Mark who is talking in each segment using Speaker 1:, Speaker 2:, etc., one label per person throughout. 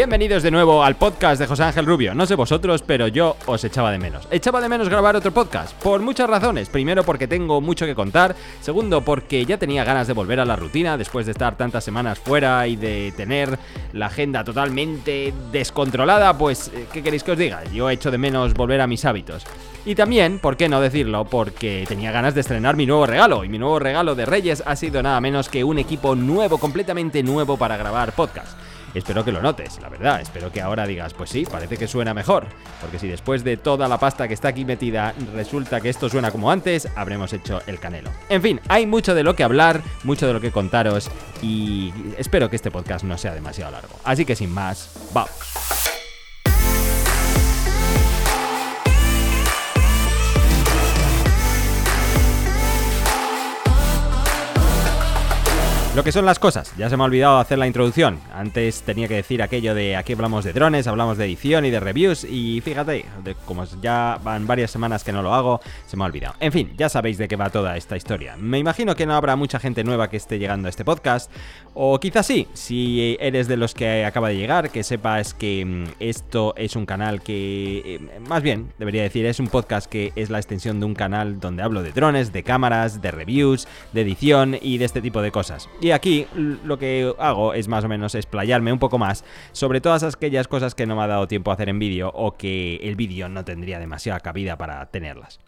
Speaker 1: Bienvenidos de nuevo al podcast de José Ángel Rubio. No sé vosotros, pero yo os echaba de menos. Echaba de menos grabar otro podcast, por muchas razones. Primero porque tengo mucho que contar, segundo porque ya tenía ganas de volver a la rutina después de estar tantas semanas fuera y de tener la agenda totalmente descontrolada, pues eh, ¿qué queréis que os diga? Yo echo de menos volver a mis hábitos. Y también, ¿por qué no decirlo? Porque tenía ganas de estrenar mi nuevo regalo. Y mi nuevo regalo de Reyes ha sido nada menos que un equipo nuevo, completamente nuevo para grabar podcast. Espero que lo notes, la verdad. Espero que ahora digas, pues sí, parece que suena mejor. Porque si después de toda la pasta que está aquí metida resulta que esto suena como antes, habremos hecho el canelo. En fin, hay mucho de lo que hablar, mucho de lo que contaros y espero que este podcast no sea demasiado largo. Así que sin más, vamos. Lo que son las cosas, ya se me ha olvidado hacer la introducción. Antes tenía que decir aquello de aquí hablamos de drones, hablamos de edición y de reviews y fíjate, como ya van varias semanas que no lo hago, se me ha olvidado. En fin, ya sabéis de qué va toda esta historia. Me imagino que no habrá mucha gente nueva que esté llegando a este podcast, o quizás sí, si eres de los que acaba de llegar, que sepas que mm, esto es un canal que, eh, más bien, debería decir, es un podcast que es la extensión de un canal donde hablo de drones, de cámaras, de reviews, de edición y de este tipo de cosas. Y aquí lo que hago es más o menos explayarme un poco más sobre todas aquellas cosas que no me ha dado tiempo a hacer en vídeo o que el vídeo no tendría demasiada cabida para tenerlas.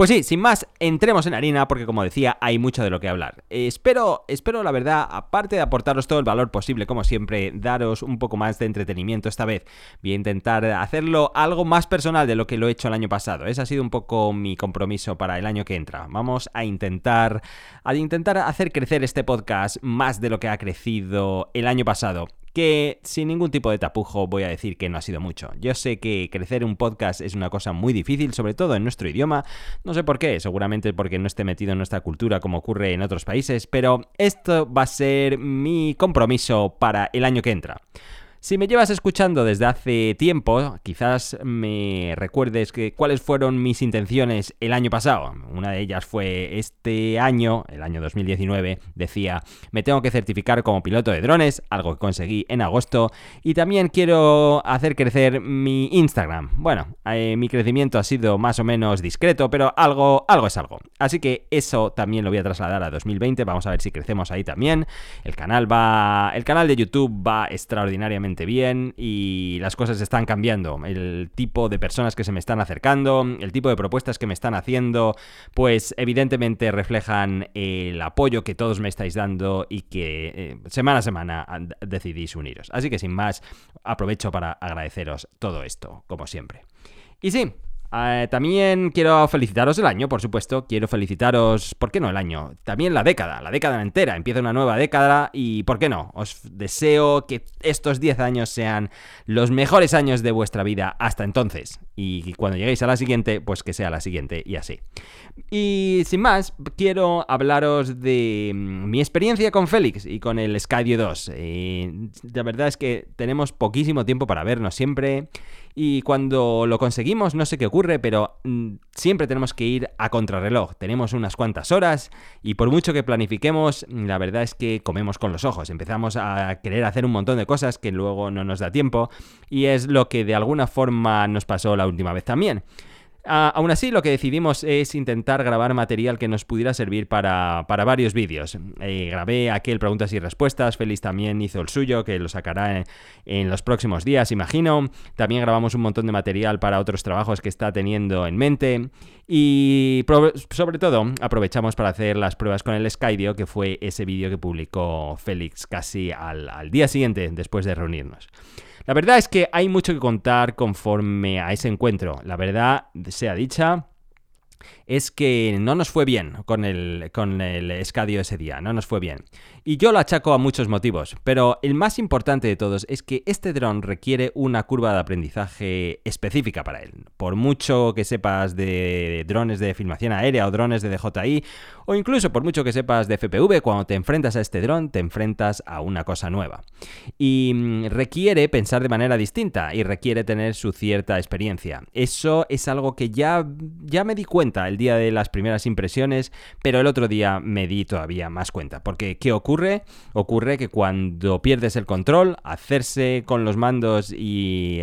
Speaker 1: Pues sí, sin más, entremos en harina porque como decía, hay mucho de lo que hablar. espero, espero la verdad, aparte de aportaros todo el valor posible, como siempre, daros un poco más de entretenimiento esta vez. Voy a intentar hacerlo algo más personal de lo que lo he hecho el año pasado. Ese ha sido un poco mi compromiso para el año que entra. Vamos a intentar, a intentar hacer crecer este podcast más de lo que ha crecido el año pasado que sin ningún tipo de tapujo voy a decir que no ha sido mucho. Yo sé que crecer un podcast es una cosa muy difícil, sobre todo en nuestro idioma, no sé por qué, seguramente porque no esté metido en nuestra cultura como ocurre en otros países, pero esto va a ser mi compromiso para el año que entra. Si me llevas escuchando desde hace tiempo, quizás me recuerdes cuáles fueron mis intenciones el año pasado. Una de ellas fue este año, el año 2019, decía, me tengo que certificar como piloto de drones, algo que conseguí en agosto, y también quiero hacer crecer mi Instagram. Bueno, eh, mi crecimiento ha sido más o menos discreto, pero algo, algo es algo. Así que eso también lo voy a trasladar a 2020, vamos a ver si crecemos ahí también. El canal va, el canal de YouTube va extraordinariamente bien y las cosas están cambiando. El tipo de personas que se me están acercando, el tipo de propuestas que me están haciendo, pues evidentemente reflejan el apoyo que todos me estáis dando y que eh, semana a semana decidís uniros. Así que sin más, aprovecho para agradeceros todo esto, como siempre. Y sí, eh, también quiero felicitaros el año, por supuesto. Quiero felicitaros, ¿por qué no el año? También la década, la década entera. Empieza una nueva década y, ¿por qué no? Os deseo que estos 10 años sean los mejores años de vuestra vida hasta entonces. Y cuando lleguéis a la siguiente, pues que sea la siguiente y así. Y sin más, quiero hablaros de mm, mi experiencia con Félix y con el Skydio 2. Eh, la verdad es que tenemos poquísimo tiempo para vernos siempre. Y cuando lo conseguimos, no sé qué ocurre, pero mm, siempre tenemos que ir a contrarreloj. Tenemos unas cuantas horas y por mucho que planifiquemos, la verdad es que comemos con los ojos. Empezamos a querer hacer un montón de cosas que luego no nos da tiempo y es lo que de alguna forma nos pasó la última vez también aún así, lo que decidimos es intentar grabar material que nos pudiera servir para, varios vídeos. Eh, grabé aquel preguntas y respuestas, Félix también hizo el suyo, que lo sacará en, los próximos días, imagino. También grabamos un montón de material para otros trabajos que está teniendo en mente. Y sobre todo, aprovechamos para hacer las pruebas con el Skydio, que fue ese vídeo que publicó Félix casi al día siguiente después de reunirnos. La verdad es que hay mucho que contar conforme a ese encuentro. La verdad sea dicha, es que no nos fue bien con el, con el escadio ese día, no nos fue bien. Y yo lo achaco a muchos motivos, pero el más importante de todos es que este dron requiere una curva de aprendizaje específica para él. Por mucho que sepas de drones de filmación aérea o drones de DJI, o incluso por mucho que sepas de FPV, cuando te enfrentas a este dron, te enfrentas a una cosa nueva. Y mm, requiere pensar de manera distinta y requiere tener su cierta experiencia. Eso es algo que ya, ya me di cuenta el día de las primeras impresiones, pero el otro día me di todavía más cuenta. Porque, ¿qué ocurre? Ocurre que cuando pierdes el control, hacerse con los mandos y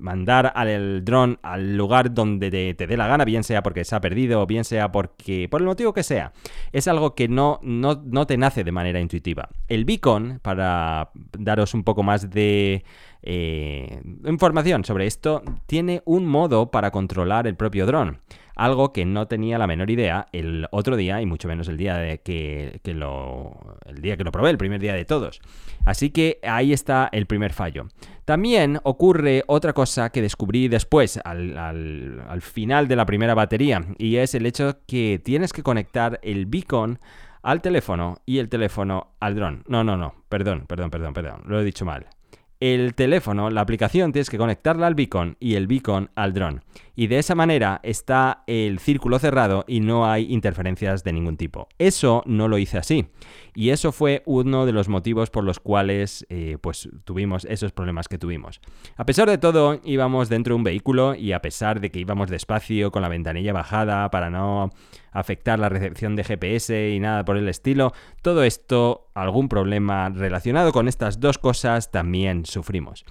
Speaker 1: mandar al dron al lugar donde te, dé la gana, bien sea porque se ha perdido, bien sea porque, por el motivo que sea, es algo que no, no, no te nace de manera intuitiva. El beacon, para daros un poco más de eh, información sobre esto, tiene un modo para controlar el propio dron. Algo que no tenía la menor idea el otro día, y mucho menos el día de que, lo. el día que lo probé, el primer día de todos. Así que ahí está el primer fallo. También ocurre otra cosa que descubrí después, al final de la primera batería, y es el hecho que tienes que conectar el beacon al teléfono y el teléfono al dron. No, no, no, perdón, perdón, perdón, perdón, lo he dicho mal el teléfono, la aplicación, tienes que conectarla al beacon y el beacon al dron. Y de esa manera está el círculo cerrado y no hay interferencias de ningún tipo. Eso no lo hice así. Y eso fue uno de los motivos por los cuales eh, pues, tuvimos esos problemas que tuvimos. A pesar de todo, íbamos dentro de un vehículo y a pesar de que íbamos despacio con la ventanilla bajada para no afectar la recepción de GPS y nada por el estilo, todo esto, algún problema relacionado con estas dos cosas también sufrimos.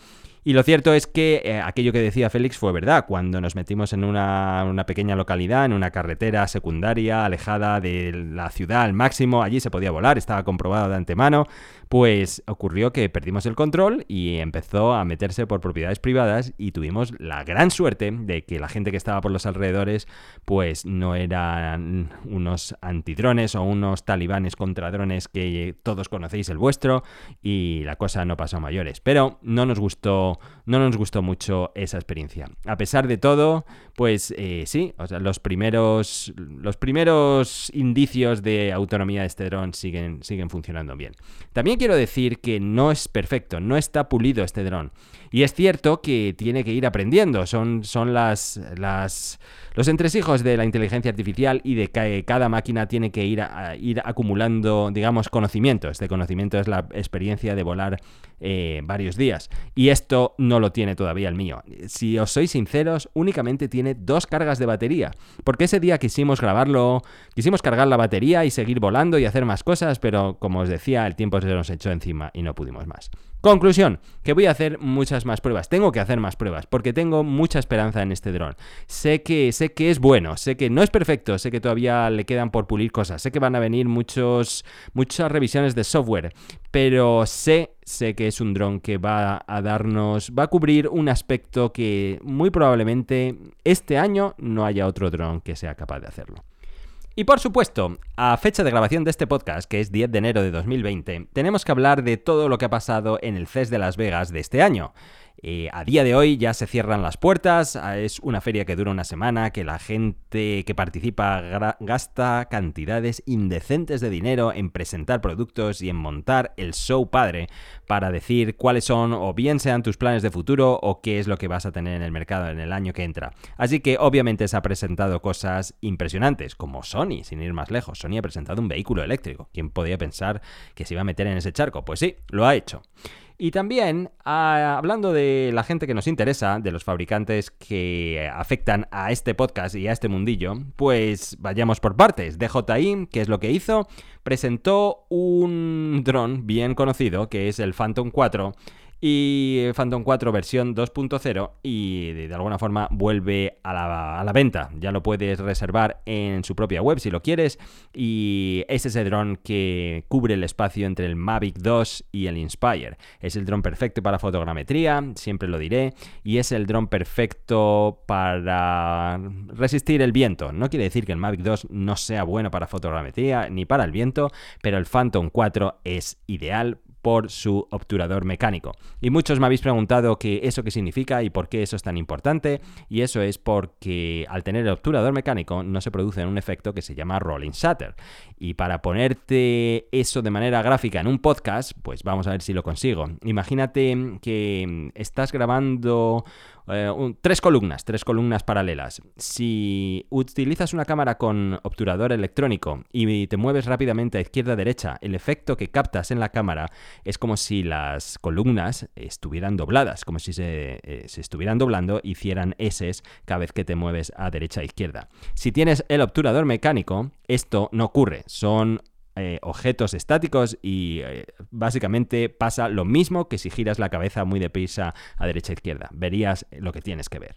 Speaker 1: Y lo cierto es que eh, aquello que decía Félix fue verdad. Cuando nos metimos en una, una, pequeña localidad, en una carretera secundaria, alejada de la ciudad al máximo, allí se podía volar, estaba comprobado de antemano, pues ocurrió que perdimos el control y empezó a meterse por propiedades privadas y tuvimos la gran suerte de que la gente que estaba por los alrededores pues no eran unos antidrones o unos talibanes contra drones que todos conocéis el vuestro y la cosa no pasó a mayores. Pero no nos gustó, no nos gustó mucho esa experiencia. A pesar de todo, pues eh, sí, los primeros, los primeros indicios de autonomía de este dron siguen, siguen funcionando bien. También quiero decir que no es perfecto, no está pulido este dron. Y es cierto que tiene que ir aprendiendo, son, son las, las, los entresijos de la inteligencia artificial y de que cada máquina tiene que ir, ir acumulando, digamos, conocimiento. Este conocimiento es la experiencia de volar eh, varios días. Y esto no lo tiene todavía el mío. Si os sois sinceros, únicamente tiene dos cargas de batería. Porque ese día quisimos grabarlo, quisimos cargar la batería y seguir volando y hacer más cosas, pero como os decía, el tiempo se nos echó encima y no pudimos más. Conclusión, que voy a hacer muchas más pruebas. Tengo que hacer más pruebas porque tengo mucha esperanza en este dron. Sé que sé que es bueno, sé que no es perfecto, sé que todavía le quedan por pulir cosas, sé que van a venir muchos muchas revisiones de software, pero sé sé que es un dron que va a darnos va a cubrir un aspecto que muy probablemente este año no haya otro dron que sea capaz de hacerlo. Y por supuesto, a fecha de grabación de este podcast, que es 10 de enero de 2020, tenemos que hablar de todo lo que ha pasado en el CES de Las Vegas de este año. Eh, a día de hoy ya se cierran las puertas, ah, es una feria que dura una semana, que la gente que participa gasta cantidades indecentes de dinero en presentar productos y en montar el show padre para decir cuáles son o bien sean tus planes de futuro o qué es lo que vas a tener en el mercado en el año que entra. Así que obviamente se ha presentado cosas impresionantes, como Sony, sin ir más lejos. Sony ha presentado un vehículo eléctrico. ¿Quién podía pensar que se iba a meter en ese charco? Pues sí, lo ha hecho. Y también, ah, hablando de la gente que nos interesa, de los fabricantes que afectan a este podcast y a este mundillo, pues vayamos por partes. DJI, ¿qué es lo que hizo? Presentó un dron bien conocido, que es el Phantom 4, y Phantom 4 versión 2.0 y de, alguna forma vuelve a la, a la, venta. Ya lo puedes reservar en su propia web si lo quieres y es ese dron que cubre el espacio entre el Mavic 2 y el Inspire. Es el dron perfecto para fotogrametría, siempre lo diré, y es el dron perfecto para resistir el viento. No quiere decir que el Mavic 2 no sea bueno para fotogrametría ni para el viento, pero el Phantom 4 es ideal por su obturador mecánico. Y muchos me habéis preguntado qué eso qué significa y por qué eso es tan importante. Y eso es porque al tener el obturador mecánico no se produce un efecto que se llama rolling shutter. Y para ponerte eso de manera gráfica en un podcast, pues vamos a ver si lo consigo. Imagínate que estás grabando eh, tres columnas, tres columnas paralelas. Si utilizas una cámara con obturador electrónico y te mueves rápidamente a izquierda a derecha, el efecto que captas en la cámara es como si las columnas estuvieran dobladas, como si se, eh, estuvieran doblando, hicieran S cada vez que te mueves a derecha a izquierda. Si tienes el obturador mecánico, esto no ocurre. Son eh, objetos estáticos y eh, básicamente pasa lo mismo que si giras la cabeza muy deprisa a derecha a izquierda. Verías lo que tienes que ver.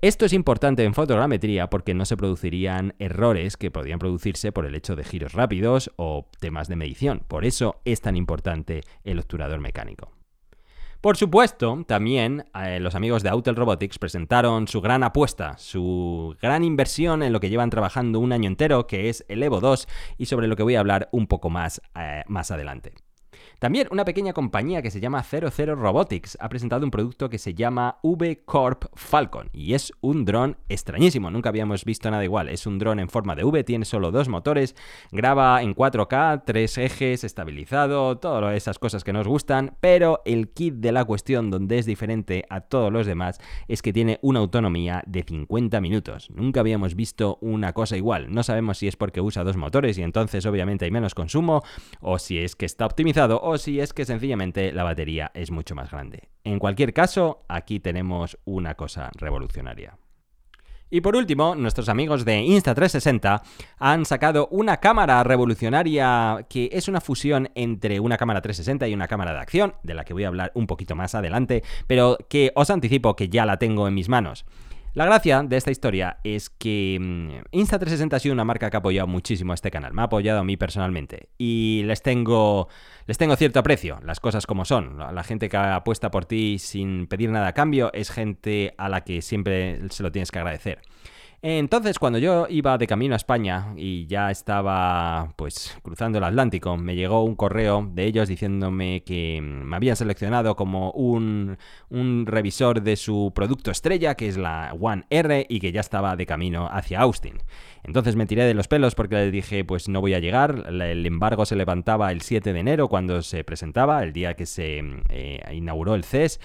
Speaker 1: Esto es importante en fotogrametría porque no se producirían errores que podrían producirse por el hecho de giros rápidos o temas de medición. Por eso es tan importante el obturador mecánico. Por supuesto, también eh, los amigos de Autel Robotics presentaron su gran apuesta, su gran inversión en lo que llevan trabajando un año entero, que es el Evo 2, y sobre lo que voy a hablar un poco más, eh, más adelante. También una pequeña compañía que se llama 00 Robotics ha presentado un producto que se llama V-Corp Falcon y es un dron extrañísimo, nunca habíamos visto nada igual. Es un dron en forma de V, tiene solo dos motores, graba en 4K, tres ejes, estabilizado, todas esas cosas que nos gustan, pero el kit de la cuestión donde es diferente a todos los demás es que tiene una autonomía de 50 minutos. Nunca habíamos visto una cosa igual. No sabemos si es porque usa dos motores y entonces obviamente hay menos consumo o si es que está optimizado o si es que sencillamente la batería es mucho más grande. En cualquier caso, aquí tenemos una cosa revolucionaria. Y por último, nuestros amigos de Insta360 han sacado una cámara revolucionaria que es una fusión entre una cámara 360 y una cámara de acción, de la que voy a hablar un poquito más adelante, pero que os anticipo que ya la tengo en mis manos. La gracia de esta historia es que mm, Insta360 ha sido una marca que ha apoyado muchísimo a este canal, me ha apoyado a mí personalmente y les tengo, les tengo cierto aprecio, las cosas como son. La gente que apuesta por ti sin pedir nada a cambio es gente a la que siempre se lo tienes que agradecer. Entonces, cuando yo iba de camino a España y ya estaba pues cruzando el Atlántico, me llegó un correo de ellos diciéndome que me habían seleccionado como un, un revisor de su producto estrella, que es la One R, y que ya estaba de camino hacia Austin. Entonces me tiré de los pelos porque le dije, pues no voy a llegar. El embargo se levantaba el 7 de enero cuando se presentaba, el día que se eh, inauguró el CES,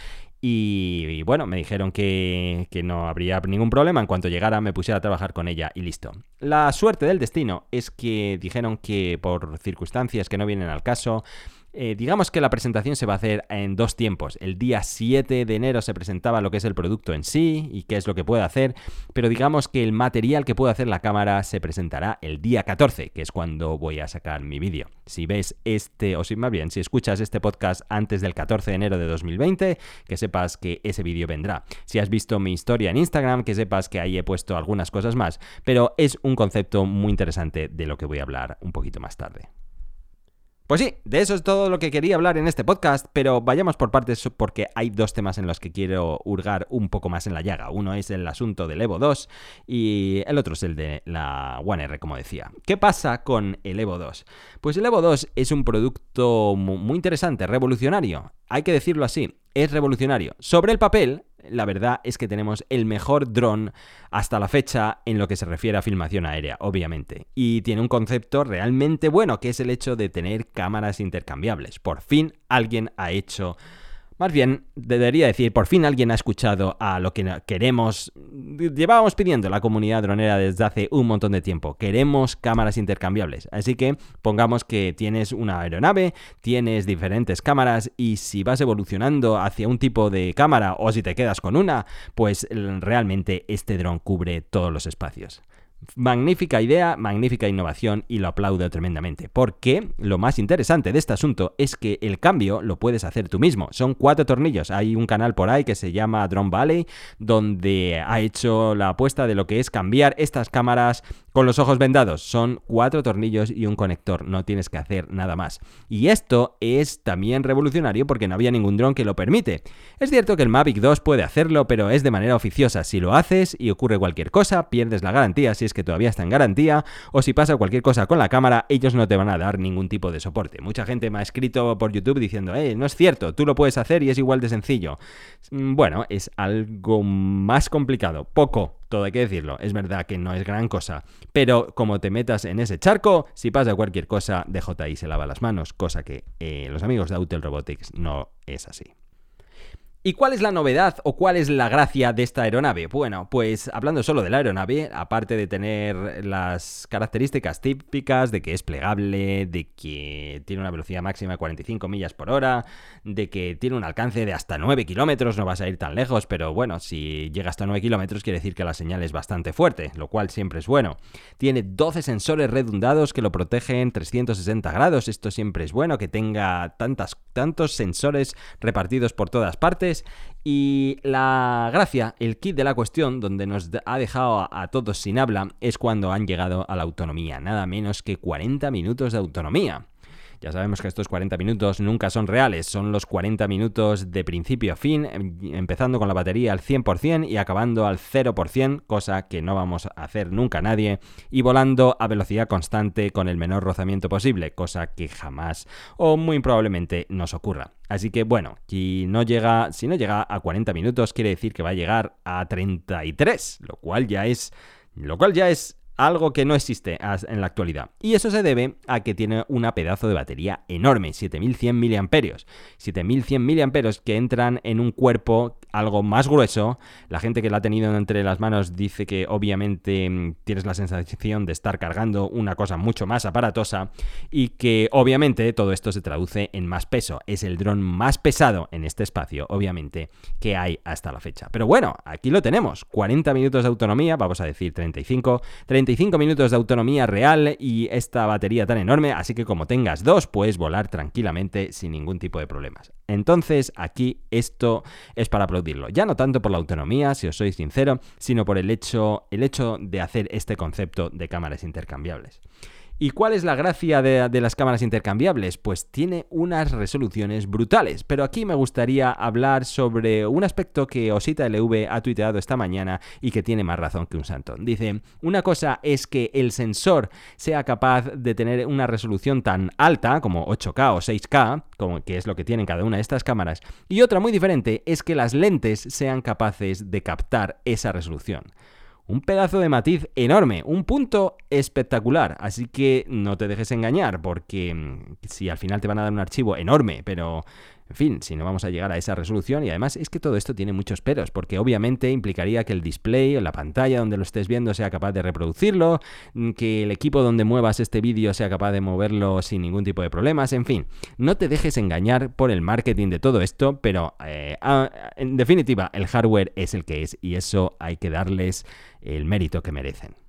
Speaker 1: y, bueno, me dijeron que, que, no habría ningún problema. En cuanto llegara, me pusiera a trabajar con ella y listo. La suerte del destino es que dijeron que por circunstancias que no vienen al caso, eh, digamos que la presentación se va a hacer en dos tiempos. El día 7 de enero se presentaba lo que es el producto en sí y qué es lo que puede hacer, pero digamos que el material que puede hacer la cámara se presentará el día 14, que es cuando voy a sacar mi vídeo. Si ves este, o si más bien, si escuchas este podcast antes del 14 de enero de 2020, que sepas que ese vídeo vendrá. Si has visto mi historia en Instagram, que sepas que ahí he puesto algunas cosas más, pero es un concepto muy interesante de lo que voy a hablar un poquito más tarde. Pues sí, de eso es todo lo que quería hablar en este podcast, pero vayamos por partes porque hay dos temas en los que quiero hurgar un poco más en la llaga. Uno es el asunto del Evo 2 y el otro es el de la One R, como decía. ¿Qué pasa con el Evo 2? Pues el Evo 2 es un producto muy interesante, revolucionario. Hay que decirlo así, es revolucionario. Sobre el papel, la verdad es que tenemos el mejor dron hasta la fecha en lo que se refiere a filmación aérea, obviamente. Y tiene un concepto realmente bueno, que es el hecho de tener cámaras intercambiables. Por fin alguien ha hecho más bien, debería decir, por fin alguien ha escuchado a lo que queremos. Llevábamos pidiendo la comunidad dronera desde hace un montón de tiempo. Queremos cámaras intercambiables. Así que pongamos que tienes una aeronave, tienes diferentes cámaras y si vas evolucionando hacia un tipo de cámara o si te quedas con una, pues realmente este dron cubre todos los espacios. Magnífica idea, magnífica innovación y lo aplaudo tremendamente. Porque lo más interesante de este asunto es que el cambio lo puedes hacer tú mismo. Son cuatro tornillos. Hay un canal por ahí que se llama Drone Valley donde ha hecho la apuesta de lo que es cambiar estas cámaras con los ojos vendados. Son cuatro tornillos y un conector. No tienes que hacer nada más. Y esto es también revolucionario porque no había ningún dron que lo permite. Es cierto que el Mavic 2 puede hacerlo, pero es de manera oficiosa. Si lo haces y ocurre cualquier cosa, pierdes la garantía si es que todavía está en garantía, o si pasa cualquier cosa con la cámara, ellos no te van a dar ningún tipo de soporte. Mucha gente me ha escrito por YouTube diciendo, eh, no es cierto, tú lo puedes hacer y es igual de sencillo. Mm, bueno, es algo más complicado, poco, todo hay que decirlo, es verdad que no es gran cosa, pero como te metas en ese charco, si pasa cualquier cosa, DJI se lava las manos, cosa que eh, los amigos de Autel Robotics no es así. ¿Y cuál es la novedad o cuál es la gracia de esta aeronave? Bueno, pues hablando solo de la aeronave, aparte de tener las características típicas de que es plegable, de que tiene una velocidad máxima de 45 millas por hora, de que tiene un alcance de hasta 9 kilómetros, no vas a ir tan lejos, pero bueno, si llega hasta 9 kilómetros quiere decir que la señal es bastante fuerte, lo cual siempre es bueno. Tiene 12 sensores redundados que lo protegen 360 grados, esto siempre es bueno, que tenga tantas, tantos sensores repartidos por todas partes y la gracia, el kit de la cuestión, donde nos ha dejado a, todos sin habla, es cuando han llegado a la autonomía. Nada menos que 40 minutos de autonomía. Ya sabemos que estos 40 minutos nunca son reales, son los 40 minutos de principio a fin, em, empezando con la batería al 100% y acabando al 0%, cosa que no vamos a hacer nunca nadie, y volando a velocidad constante con el menor rozamiento posible, cosa que jamás o muy probablemente nos ocurra. Así que bueno, si no llega, si no llega a 40 minutos, quiere decir que va a llegar a 33, lo cual ya es lo cual ya es algo que no existe en la actualidad. Y eso se debe a que tiene una pedazo de batería enorme, 7100 mAh. 7100 mAh que entran en un cuerpo algo más grueso. La gente que la ha tenido entre las manos dice que obviamente mm, tienes la sensación de estar cargando una cosa mucho más aparatosa y que obviamente todo esto se traduce en más peso. Es el dron más pesado en este espacio, obviamente, que hay hasta la fecha. Pero bueno, aquí lo tenemos. 40 minutos de autonomía, vamos a decir 35, 35 minutos de autonomía real y esta batería tan enorme, así que como tengas dos, puedes volar tranquilamente sin ningún tipo de problemas. Entonces, aquí esto es para Ya no tanto por la autonomía, si os soy sincero, sino por el hecho, el hecho de hacer este concepto de cámaras intercambiables. ¿Y cuál es la gracia de, las cámaras intercambiables? Pues tiene unas resoluciones brutales. Pero aquí me gustaría hablar sobre un aspecto que Osita LV ha tuiteado esta mañana y que tiene más razón que un santo. Dice, una cosa es que el sensor sea capaz de tener una resolución tan alta como 8K o 6K, como que es lo que tienen cada una de estas cámaras, y otra muy diferente es que las lentes sean capaces de captar esa resolución un pedazo de matiz enorme, un punto espectacular. Así que no te dejes engañar, porque mm, si al final te van a dar un archivo enorme, pero en fin, si no vamos a llegar a esa resolución y además es que todo esto tiene muchos peros, porque obviamente implicaría que el display o la pantalla donde lo estés viendo sea capaz de reproducirlo, mm, que el equipo donde muevas este vídeo sea capaz de moverlo sin ningún tipo de problemas, en fin, no te dejes engañar por el marketing de todo esto, pero eh, en definitiva el hardware es el que es y eso hay que darles el mérito que merecen.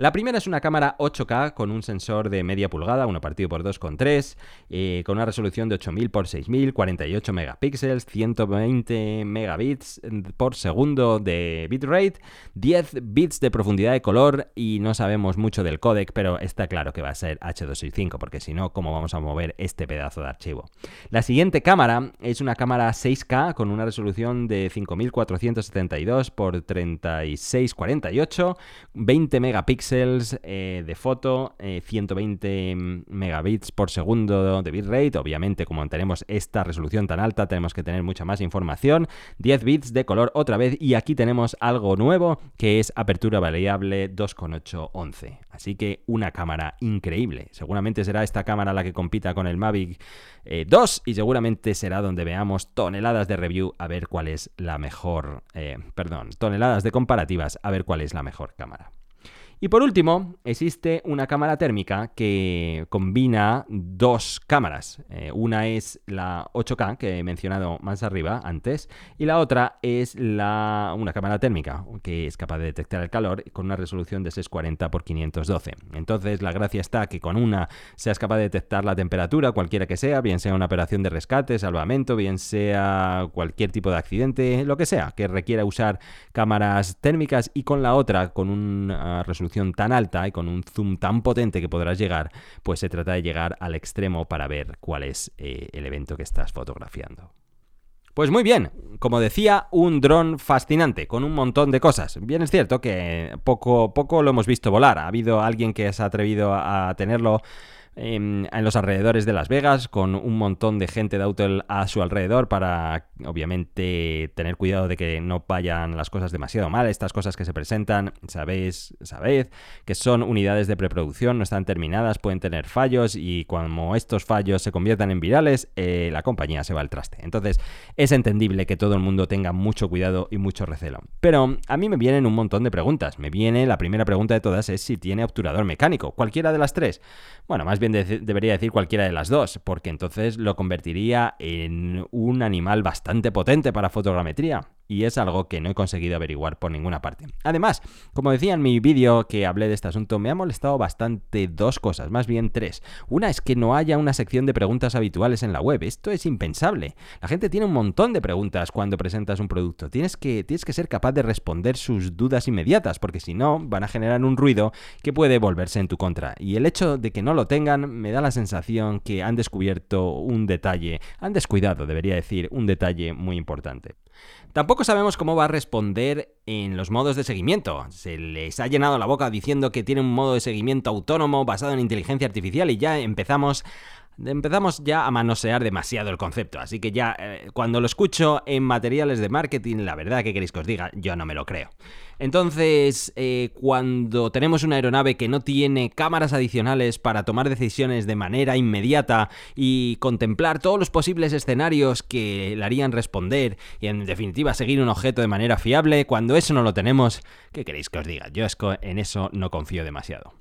Speaker 1: La primera es una cámara 8K con un sensor de media pulgada, 1 partido por 2,3, eh, con una resolución de 8000 x 6000, 48 megapíxeles, 120 megabits por segundo de bitrate, 10 bits de profundidad de color y no sabemos mucho del codec, pero está claro que va a ser H265, porque si no, ¿cómo vamos a mover este pedazo de archivo? La siguiente cámara es una cámara 6K con una resolución de 5472 x 3648, 20 megapíxeles eh, de foto, 120 eh, megabits por segundo de bitrate. Obviamente, como tenemos esta resolución tan alta, tenemos que tener mucha más información. 10 bits de color otra vez. Y aquí tenemos algo nuevo que es apertura variable 2.811. Así que una cámara increíble. Seguramente será esta cámara la que compita con el Mavic 2 eh, y seguramente será donde veamos toneladas de review a ver cuál es la mejor, perdón, toneladas de comparativas a ver cuál es la mejor cámara. Y por último, existe una cámara térmica que combina dos cámaras. Eh, una es la 8K que he mencionado más arriba antes y la otra es la, una cámara térmica que es capaz de detectar el calor con una resolución de 640 x 512. Entonces la gracia está que con una seas capaz de detectar la temperatura cualquiera que sea, bien sea una operación de rescate, salvamento, bien sea cualquier tipo de accidente, lo que sea, que requiera usar cámaras térmicas y con la otra con una resolución tan alta y con un zoom tan potente que podrás llegar, pues se trata de llegar al extremo para ver cuál es eh, el evento que estás fotografiando. Pues muy bien, como decía, un dron fascinante, con un montón de cosas. Bien es cierto que poco, poco lo hemos visto volar. Ha habido alguien que se ha atrevido a tenerlo en los alrededores de Las Vegas con un montón de gente de auto a su alrededor para, obviamente, tener cuidado de que no vayan las cosas demasiado mal. Estas cosas que se presentan, sabéis, sabéis, que son unidades de preproducción, no están terminadas, pueden tener fallos y cuando estos fallos se conviertan en virales, eh, la compañía se va al traste. Entonces, es entendible que todo el mundo tenga mucho cuidado y mucho recelo. Pero a mí me vienen un montón de preguntas. Me viene, la primera pregunta de todas es si tiene obturador mecánico. ¿Cualquiera de las tres? Bueno, más bien debería decir cualquiera de las dos, porque entonces lo convertiría en un animal bastante potente para fotogrametría y es algo que no he conseguido averiguar por ninguna parte. Además, como decía en mi vídeo que hablé de este asunto, me ha molestado bastante dos cosas, más bien tres. Una es que no haya una sección de preguntas habituales en la web, esto es impensable. La gente tiene un montón de preguntas cuando presentas un producto, tienes que, tienes que ser capaz de responder sus dudas inmediatas, porque si no, van a generar un ruido que puede volverse en tu contra. Y el hecho de que no lo tengan me da la sensación que han descubierto un detalle, han descuidado, debería decir, un detalle muy importante. Tampoco sabemos cómo va a responder en los modos de seguimiento. Se les ha llenado la boca diciendo que tiene un modo de seguimiento autónomo basado en inteligencia artificial y ya empezamos empezamos ya a manosear demasiado el concepto, así que ya eh, cuando lo escucho en materiales de marketing, la verdad que queréis que os diga, yo no me lo creo. Entonces, eh, cuando tenemos una aeronave que no tiene cámaras adicionales para tomar decisiones de manera inmediata y contemplar todos los posibles escenarios que le harían responder y en definitiva seguir un objeto de manera fiable, cuando eso no lo tenemos, ¿qué queréis que os diga? Yo en eso no confío demasiado.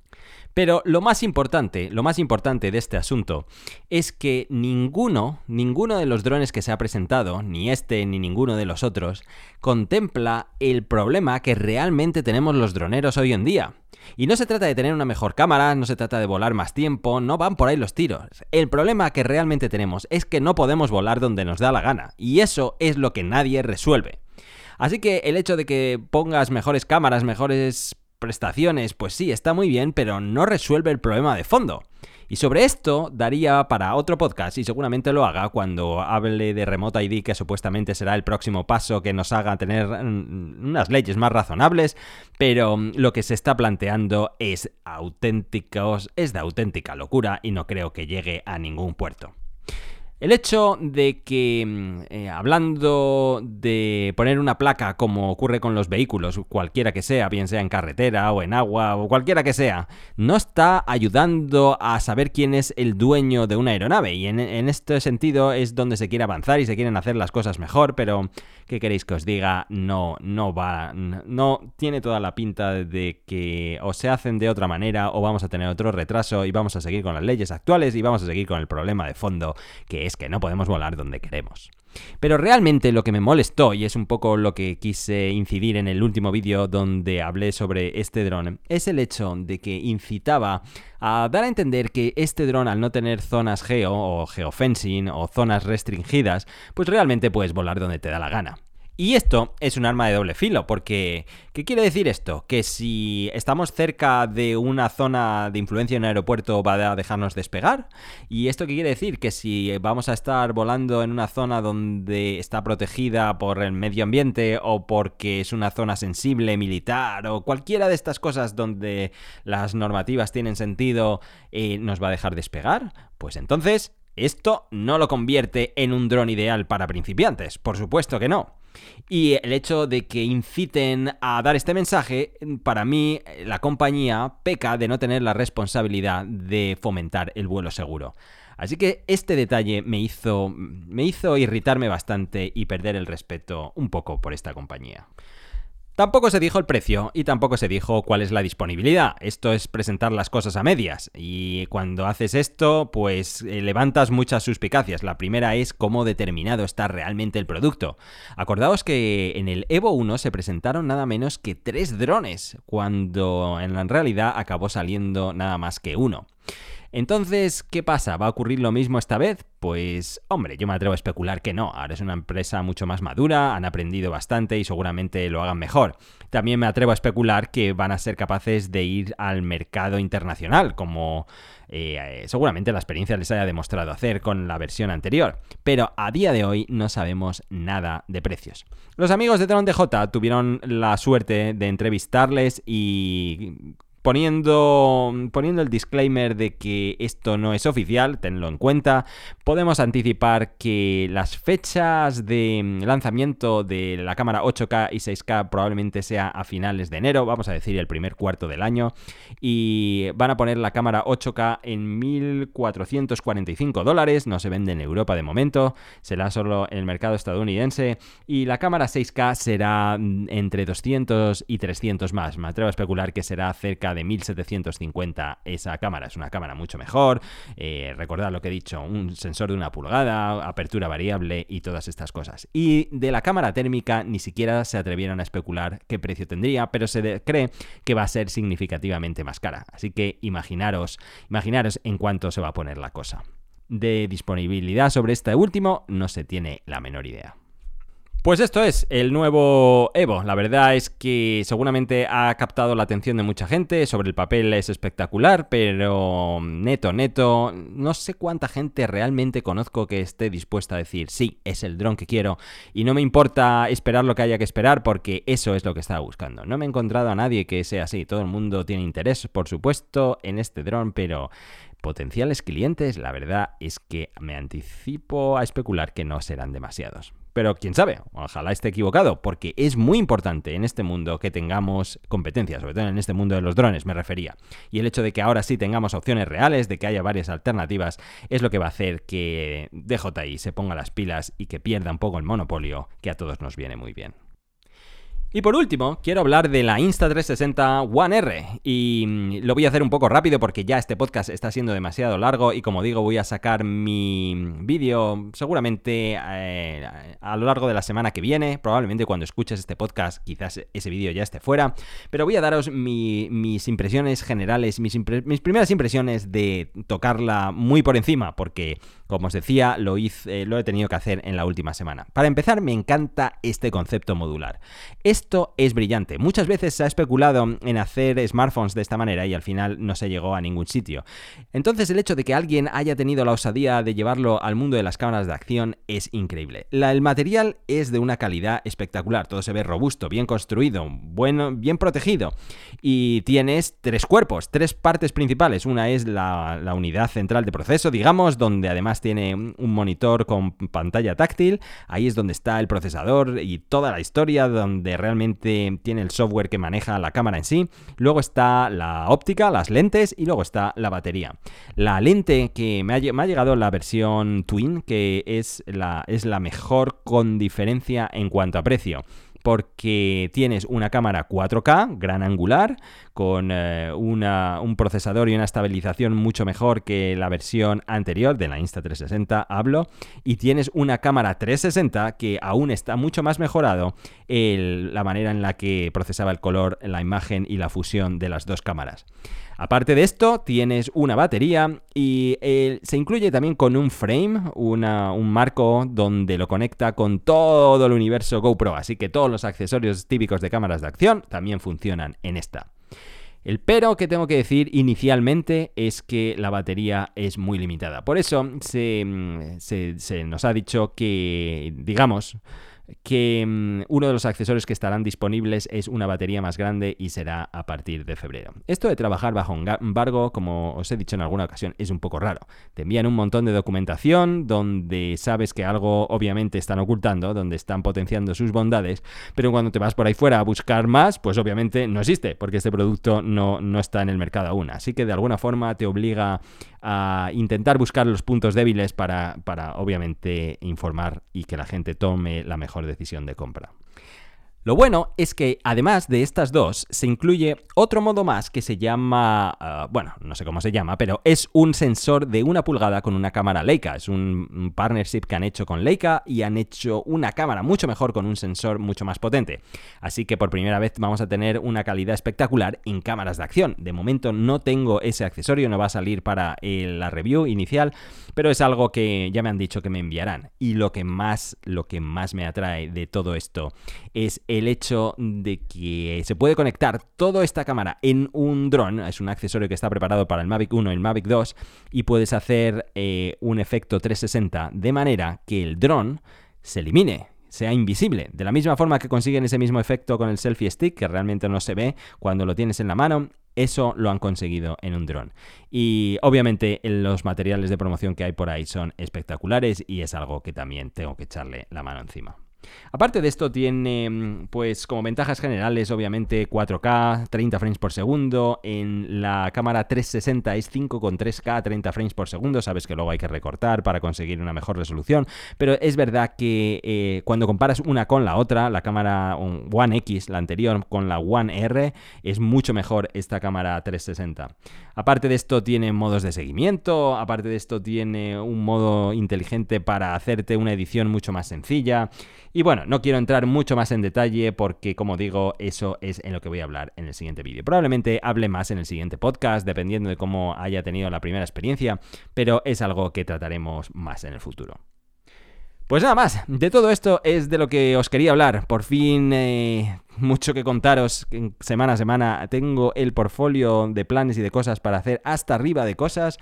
Speaker 1: Pero lo más importante, lo más importante de este asunto es que ninguno, ninguno de los drones que se ha presentado, ni este ni ninguno de los otros, contempla el problema que realmente tenemos los droneros hoy en día. Y no se trata de tener una mejor cámara, no se trata de volar más tiempo, no van por ahí los tiros. El problema que realmente tenemos es que no podemos volar donde nos da la gana, y eso es lo que nadie resuelve. Así que el hecho de que pongas mejores cámaras, mejores prestaciones, pues sí, está muy bien, pero no resuelve el problema de fondo. Y sobre esto daría para otro podcast y seguramente lo haga cuando hable de Remote ID, que supuestamente será el próximo paso que nos haga tener mm, unas leyes más razonables, pero lo que se está planteando es auténticos, es de auténtica locura y no creo que llegue a ningún puerto. El hecho de que, mm, eh, hablando de poner una placa como ocurre con los vehículos, cualquiera que sea, bien sea en carretera o en agua o cualquiera que sea, no está ayudando a saber quién es el dueño de una aeronave. Y en, en este sentido es donde se quiere avanzar y se quieren hacer las cosas mejor, pero ¿qué queréis que os diga? No, no va, no tiene toda la pinta de que o se hacen de otra manera o vamos a tener otro retraso y vamos a seguir con las leyes actuales y vamos a seguir con el problema de fondo que es que no podemos volar donde queremos. Pero realmente lo que me molestó, y es un poco lo que quise incidir en el último vídeo donde hablé sobre este dron, es el hecho de que incitaba a dar a entender que este dron al no tener zonas geo o geofencing o zonas restringidas, pues realmente puedes volar donde te da la gana. Y esto es un arma de doble filo, porque ¿qué quiere decir esto? Que si estamos cerca de una zona de influencia en un aeropuerto va a dejarnos despegar. ¿Y esto qué quiere decir? Que si vamos a estar volando en una zona donde está protegida por el medio ambiente o porque es una zona sensible, militar o cualquiera de estas cosas donde las normativas tienen sentido, eh, ¿nos va a dejar despegar? Pues entonces esto no lo convierte en un dron ideal para principiantes, por supuesto que no. Y el hecho de que inciten a dar este mensaje, para mí la compañía peca de no tener la responsabilidad de fomentar el vuelo seguro. Así que este detalle me hizo, me hizo irritarme bastante y perder el respeto un poco por esta compañía. Tampoco se dijo el precio y tampoco se dijo cuál es la disponibilidad. Esto es presentar las cosas a medias. Y cuando haces esto, pues eh, levantas muchas suspicacias. La primera es cómo determinado está realmente el producto. Acordaos que en el Evo 1 se presentaron nada menos que tres drones, cuando en realidad acabó saliendo nada más que uno. Entonces, ¿qué pasa? ¿Va a ocurrir lo mismo esta vez? Pues, hombre, yo me atrevo a especular que no. Ahora es una empresa mucho más madura, han aprendido bastante y seguramente lo hagan mejor. También me atrevo a especular que van a ser capaces de ir al mercado internacional, como eh, seguramente la experiencia les haya demostrado hacer con la versión anterior. Pero a día de hoy no sabemos nada de precios. Los amigos de Drone DJ tuvieron la suerte de entrevistarles y Poniendo, poniendo, el disclaimer de que esto no es oficial, tenlo en cuenta, podemos anticipar que las fechas de lanzamiento de la cámara 8K y 6K probablemente sea a finales de enero, vamos a decir el primer cuarto del año, y van a poner la cámara 8K en 1.445 dólares, no se vende en Europa de momento, será solo en el mercado estadounidense, y la cámara 6K será entre 200 y 300 más, me atrevo a especular que será cerca de 1750 esa cámara. Es una cámara mucho mejor. Eh, recordad lo que he dicho, un sensor de una pulgada, apertura variable y todas estas cosas. Y de la cámara térmica ni siquiera se atrevieron a especular qué precio tendría, pero se cree que va a ser significativamente más cara. Así que imaginaros, imaginaros en cuánto se va a poner la cosa. De disponibilidad sobre este último no se tiene la menor idea. Pues esto es el nuevo Evo. La verdad es que seguramente ha captado la atención de mucha gente. Sobre el papel es espectacular, pero neto, neto, no sé cuánta gente realmente conozco que esté dispuesta a decir, sí, es el dron que quiero. Y no me importa esperar lo que haya que esperar porque eso es lo que estaba buscando. No me he encontrado a nadie que sea así. Todo el mundo tiene interés, por supuesto, en este dron, pero potenciales clientes, la verdad es que me anticipo a especular que no serán demasiados. Pero quién sabe, ojalá esté equivocado, porque es muy importante en este mundo que tengamos competencia, sobre todo en este mundo de los drones me refería. Y el hecho de que ahora sí tengamos opciones reales, de que haya varias alternativas, es lo que va a hacer que DJI se ponga las pilas y que pierda un poco el monopolio, que a todos nos viene muy bien. Y por último, quiero hablar de la Insta360 One R. Y mm, lo voy a hacer un poco rápido porque ya este podcast está siendo demasiado largo y como digo voy a sacar mi vídeo seguramente eh, a lo largo de la semana que viene. Probablemente cuando escuches este podcast quizás ese vídeo ya esté fuera. Pero voy a daros mis impresiones generales, mis, mis, primeras impresiones de tocarla muy por encima porque como os decía lo, hice, lo he tenido que hacer en la última semana. Para empezar me encanta este concepto modular. Esto es brillante. Muchas veces se ha especulado en hacer smartphones de esta manera y al final no se llegó a ningún sitio. Entonces el hecho de que alguien haya tenido la osadía de llevarlo al mundo de las cámaras de acción es increíble. el material es de una calidad espectacular, todo se ve robusto, bien construido, bueno, bien protegido y tienes tres cuerpos, tres partes principales. Una es la unidad central de proceso, digamos, donde además tiene un monitor con pantalla táctil, ahí es donde está el procesador y toda la historia donde realmente tiene el software que maneja la cámara en sí. Luego está la óptica, las lentes y luego está la batería. La lente que me ha, llegado la versión Twin, que es la, es la mejor con diferencia en cuanto a precio porque tienes una cámara 4K, gran angular, con eh, un procesador y una estabilización mucho mejor que la versión anterior de la Insta360, hablo, y tienes una cámara 360 que aún está mucho más mejorado la manera en la que procesaba el color, la imagen y la fusión de las dos cámaras. Aparte de esto, tienes una batería y eh, se incluye también con un frame, un marco donde lo conecta con todo el universo GoPro, así que todos los accesorios típicos de cámaras de acción también funcionan en esta. El pero que tengo que decir inicialmente es que la batería es muy limitada. Por eso se, mm, se nos ha dicho que, digamos, que mm, uno de los accesorios que estarán disponibles es una batería más grande y será a partir de febrero. Esto de trabajar bajo embargo, como os he dicho en alguna ocasión, es un poco raro. Te envían un montón de documentación donde sabes que algo obviamente están ocultando, donde están potenciando sus bondades, pero cuando te vas por ahí fuera a buscar más, pues obviamente no existe, porque este producto no, no está en el mercado aún. Así que de alguna forma te obliga a intentar buscar los puntos débiles para, para obviamente informar y que la gente tome la mejor decisión de compra. Lo bueno es que además de estas dos se incluye otro modo más que se llama, ah, bueno, no sé cómo se llama, pero es un sensor de una pulgada con una cámara Leica. Es un, partnership que han hecho con Leica y han hecho una cámara mucho mejor con un sensor mucho más potente. Así que por primera vez vamos a tener una calidad espectacular en cámaras de acción. De momento no tengo ese accesorio, no va a salir para eh, la review inicial, pero es algo que ya me han dicho que me enviarán. Y lo que más, lo que más me atrae de todo esto es el hecho de que se puede conectar toda esta cámara en un dron, es un accesorio que está preparado para el Mavic 1 y el Mavic 2, y puedes hacer eh, un efecto 360 de manera que el dron se elimine, sea invisible. De la misma forma que consiguen ese mismo efecto con el selfie stick, que realmente no se ve cuando lo tienes en la mano, Eso lo han conseguido en un dron. Y obviamente los materiales de promoción que hay por ahí son espectaculares y es algo que también tengo que echarle la mano encima. Aparte de esto tiene mm, pues como ventajas generales obviamente 4K, 30 frames por segundo, en la cámara 360 es 5,3K, 30 frames por segundo, sabes que luego hay que recortar para conseguir una mejor resolución, pero es verdad que eh, cuando comparas una con la otra, la cámara One X, la anterior, con la One R, es mucho mejor esta cámara 360. Aparte de esto tiene modos de seguimiento, aparte de esto tiene un modo inteligente para hacerte una edición mucho más sencilla. Y bueno, no quiero entrar mucho más en detalle porque, como digo, eso es en lo que voy a hablar en el siguiente vídeo. Probablemente hable más en el siguiente podcast, dependiendo de cómo haya tenido la primera experiencia, pero es algo que trataremos más en el futuro. Pues nada más, de todo esto es de lo que os quería hablar. Por fin, eh, mucho que contaros. Semana a semana tengo el portfolio de planes y de cosas para hacer hasta arriba de cosas.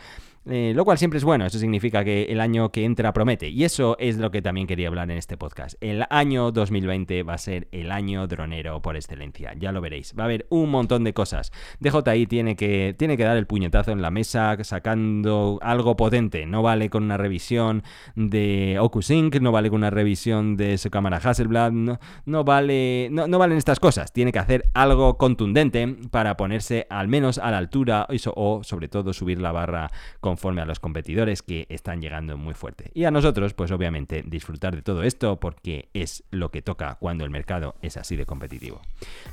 Speaker 1: Eh, lo cual siempre es bueno, eso significa que el año que entra promete. Y eso es lo que también quería hablar en este podcast. El año 2020 va a ser el año dronero por excelencia, ya lo veréis. Va a haber un montón de cosas. DJI tiene que, tiene que dar el puñetazo en la mesa sacando algo potente. No vale con una revisión de OcuSync, no vale con una revisión de su cámara Hasselblad, no, no vale, no, no, valen estas cosas. Tiene que hacer algo contundente para ponerse al menos a la altura o sobre todo subir la barra con conforme a los competidores que están llegando muy fuerte. Y a nosotros, pues obviamente, disfrutar de todo esto porque es lo que toca cuando el mercado es así de competitivo.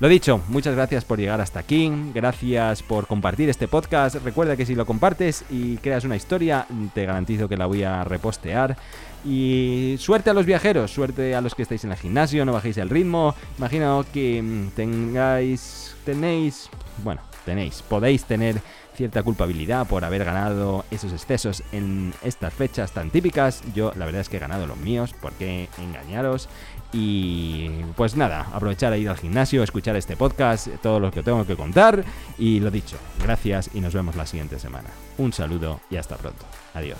Speaker 1: Lo dicho, muchas gracias por llegar hasta aquí, gracias por compartir este podcast. Recuerda que si lo compartes y creas una historia, te garantizo que la voy a repostear. Y suerte a los viajeros, suerte a los que estáis en el gimnasio, no bajéis el ritmo. Imagino que mm, tengáis, tenéis, bueno, tenéis, podéis tener cierta culpabilidad por haber ganado esos excesos en estas fechas tan típicas. Yo la verdad es que he ganado los míos, ¿por qué engañaros? Y pues nada, aprovechar a ir al gimnasio, escuchar este podcast, todo lo que tengo que contar. Y lo dicho, gracias y nos vemos la siguiente semana. Un saludo y hasta pronto. Adiós.